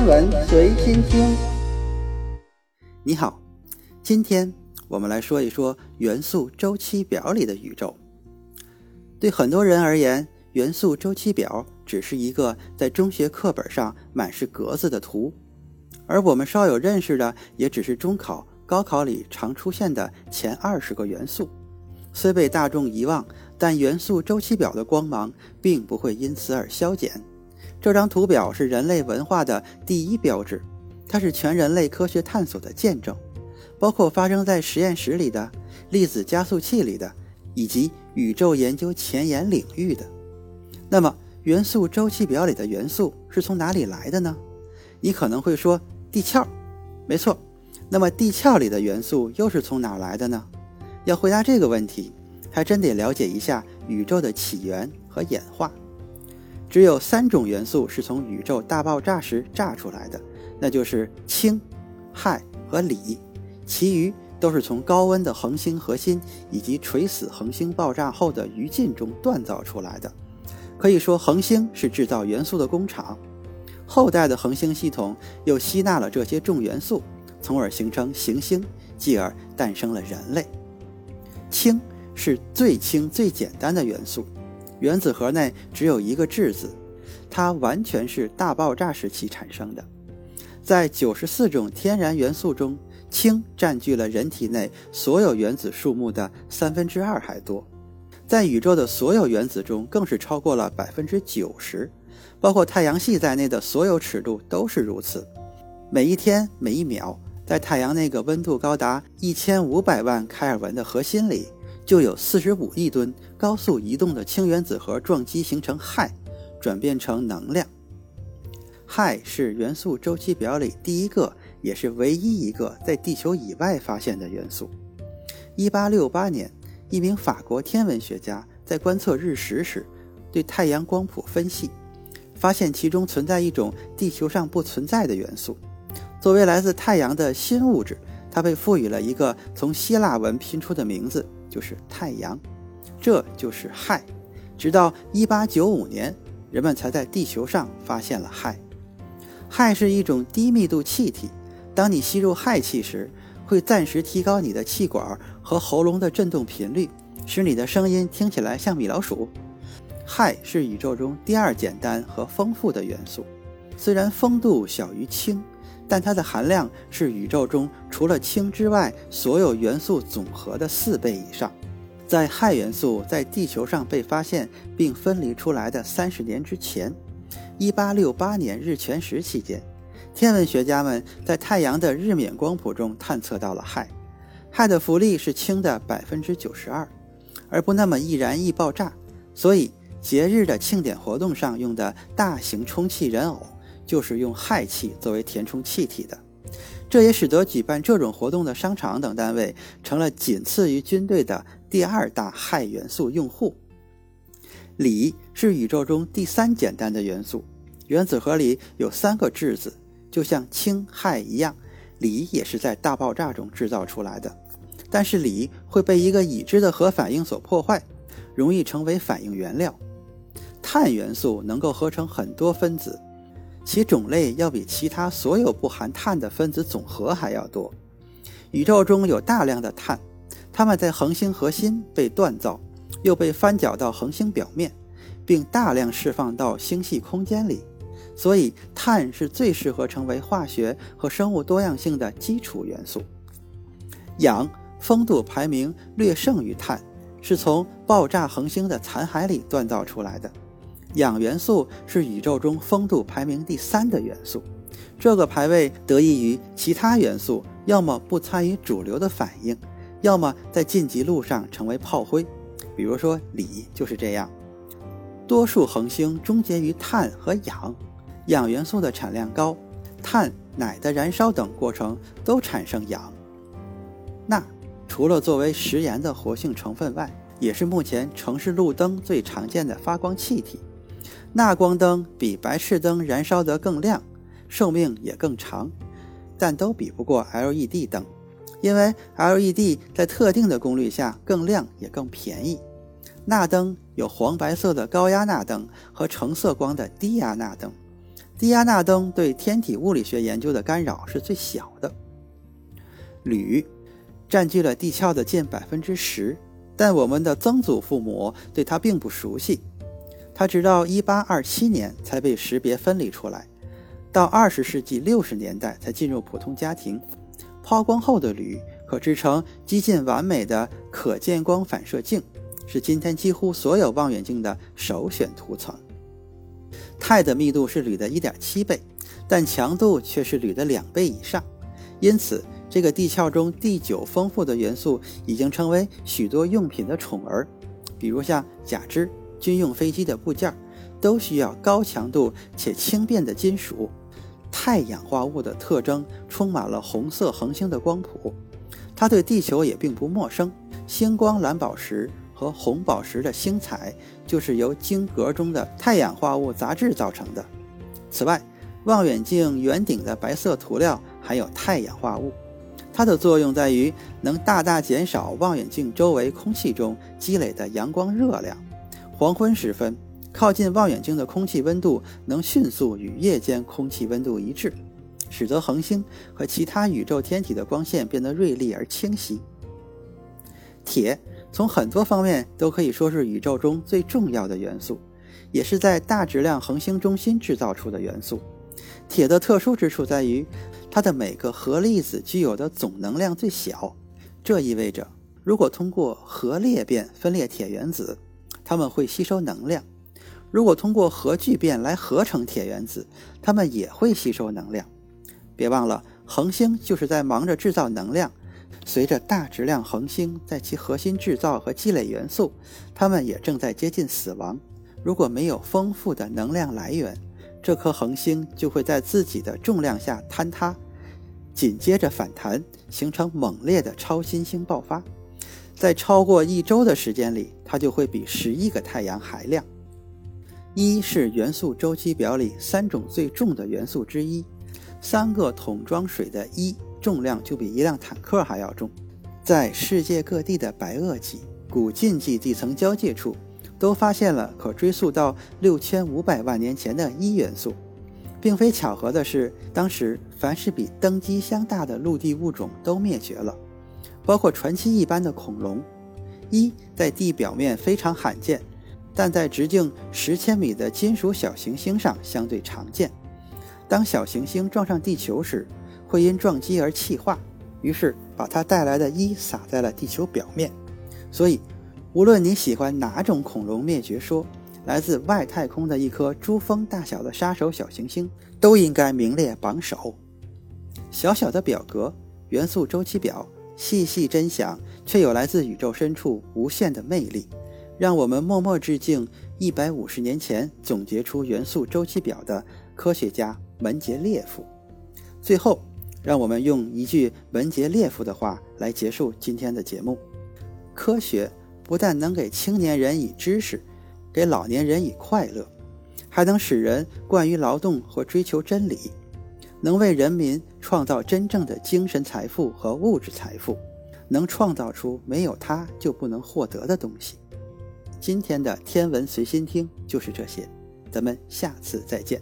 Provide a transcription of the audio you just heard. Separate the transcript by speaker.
Speaker 1: 天文随心听。
Speaker 2: 你好，今天我们来说一说元素周期表里的宇宙。对很多人而言，元素周期表只是一个在中学课本上满是格子的图，而我们稍有认识的，也只是中考、高考里常出现的前二十个元素。虽被大众遗忘，但元素周期表的光芒并不会因此而消减。这张图表是人类文化的第一标志，它是全人类科学探索的见证，包括发生在实验室里的、粒子加速器里的，以及宇宙研究前沿领域的。那么，元素周期表里的元素是从哪里来的呢？你可能会说地壳，没错。那么，地壳里的元素又是从哪来的呢？要回答这个问题，还真得了解一下宇宙的起源和演化。只有三种元素是从宇宙大爆炸时炸出来的，那就是氢、氦和锂，其余都是从高温的恒星核心以及垂死恒星爆炸后的余烬中锻造出来的。可以说，恒星是制造元素的工厂，后代的恒星系统又吸纳了这些重元素，从而形成行星，继而诞生了人类。氢是最轻最简单的元素。原子核内只有一个质子，它完全是大爆炸时期产生的。在九十四种天然元素中，氢占据了人体内所有原子数目的三分之二还多。在宇宙的所有原子中，更是超过了百分之九十，包括太阳系在内的所有尺度都是如此。每一天每一秒，在太阳那个温度高达一千五百万开尔文的核心里。就有四十五亿吨高速移动的氢原子核撞击形成氦，转变成能量。氦是元素周期表里第一个，也是唯一一个在地球以外发现的元素。一八六八年，一名法国天文学家在观测日食时，对太阳光谱分析，发现其中存在一种地球上不存在的元素。作为来自太阳的新物质，它被赋予了一个从希腊文拼出的名字。就是太阳，这就是氦。直到1895年，人们才在地球上发现了氦。氦是一种低密度气体，当你吸入氦气时，会暂时提高你的气管和喉咙的振动频率，使你的声音听起来像米老鼠。氦是宇宙中第二简单和丰富的元素，虽然丰度小于氢。但它的含量是宇宙中除了氢之外所有元素总和的四倍以上。在氦元素在地球上被发现并分离出来的三十年之前，1868年日全食期间，天文学家们在太阳的日冕光谱中探测到了氦。氦的浮力是氢的百分之九十二，而不那么易燃易爆炸，所以节日的庆典活动上用的大型充气人偶。就是用氦气作为填充气体的，这也使得举办这种活动的商场等单位成了仅次于军队的第二大氦元素用户。锂是宇宙中第三简单的元素，原子核里有三个质子，就像氢、氦一样，锂也是在大爆炸中制造出来的。但是锂会被一个已知的核反应所破坏，容易成为反应原料。碳元素能够合成很多分子。其种类要比其他所有不含碳的分子总和还要多。宇宙中有大量的碳，它们在恒星核心被锻造，又被翻搅到恒星表面，并大量释放到星系空间里。所以，碳是最适合成为化学和生物多样性的基础元素。氧风度排名略胜于碳，是从爆炸恒星的残骸里锻造出来的。氧元素是宇宙中风度排名第三的元素，这个排位得益于其他元素要么不参与主流的反应，要么在晋级路上成为炮灰。比如说锂就是这样。多数恒星终结于碳和氧，氧元素的产量高，碳、氖的燃烧等过程都产生氧。钠除了作为食盐的活性成分外，也是目前城市路灯最常见的发光气体。钠光灯比白炽灯燃烧得更亮，寿命也更长，但都比不过 LED 灯，因为 LED 在特定的功率下更亮也更便宜。钠灯有黄白色的高压钠灯和橙色光的低压钠灯，低压钠灯对天体物理学研究的干扰是最小的。铝占据了地壳的近百分之十，但我们的曾祖父母对它并不熟悉。它直到1827年才被识别分离出来，到20世纪60年代才进入普通家庭。抛光后的铝可制成几近完美的可见光反射镜，是今天几乎所有望远镜的首选涂层。钛的密度是铝的1.7倍，但强度却是铝的两倍以上，因此这个地壳中第九丰富的元素已经成为许多用品的宠儿，比如像假肢。军用飞机的部件都需要高强度且轻便的金属。钛氧化物的特征充满了红色恒星的光谱，它对地球也并不陌生。星光蓝宝石和红宝石的星彩就是由晶格中的钛氧化物杂质造成的。此外，望远镜圆顶的白色涂料含有钛氧化物，它的作用在于能大大减少望远镜周围空气中积累的阳光热量。黄昏时分，靠近望远镜的空气温度能迅速与夜间空气温度一致，使得恒星和其他宇宙天体的光线变得锐利而清晰。铁从很多方面都可以说是宇宙中最重要的元素，也是在大质量恒星中心制造出的元素。铁的特殊之处在于，它的每个核粒子具有的总能量最小，这意味着，如果通过核裂变分裂铁原子。它们会吸收能量，如果通过核聚变来合成铁原子，它们也会吸收能量。别忘了，恒星就是在忙着制造能量。随着大质量恒星在其核心制造和积累元素，它们也正在接近死亡。如果没有丰富的能量来源，这颗恒星就会在自己的重量下坍塌，紧接着反弹，形成猛烈的超新星爆发。在超过一周的时间里，它就会比十一个太阳还亮。一是元素周期表里三种最重的元素之一，三个桶装水的一重量就比一辆坦克还要重。在世界各地的白垩纪、古近纪地层交界处，都发现了可追溯到六千五百万年前的一元素。并非巧合的是，当时凡是比登机箱大的陆地物种都灭绝了。包括传奇一般的恐龙，一在地表面非常罕见，但在直径十千米的金属小行星上相对常见。当小行星撞上地球时，会因撞击而气化，于是把它带来的一撒在了地球表面。所以，无论你喜欢哪种恐龙灭绝说，来自外太空的一颗珠峰大小的杀手小行星都应该名列榜首。小小的表格，元素周期表。细细真想，却有来自宇宙深处无限的魅力，让我们默默致敬一百五十年前总结出元素周期表的科学家门捷列夫。最后，让我们用一句门捷列夫的话来结束今天的节目：科学不但能给青年人以知识，给老年人以快乐，还能使人惯于劳动和追求真理。能为人民创造真正的精神财富和物质财富，能创造出没有它就不能获得的东西。今天的天文随心听就是这些，咱们下次再见。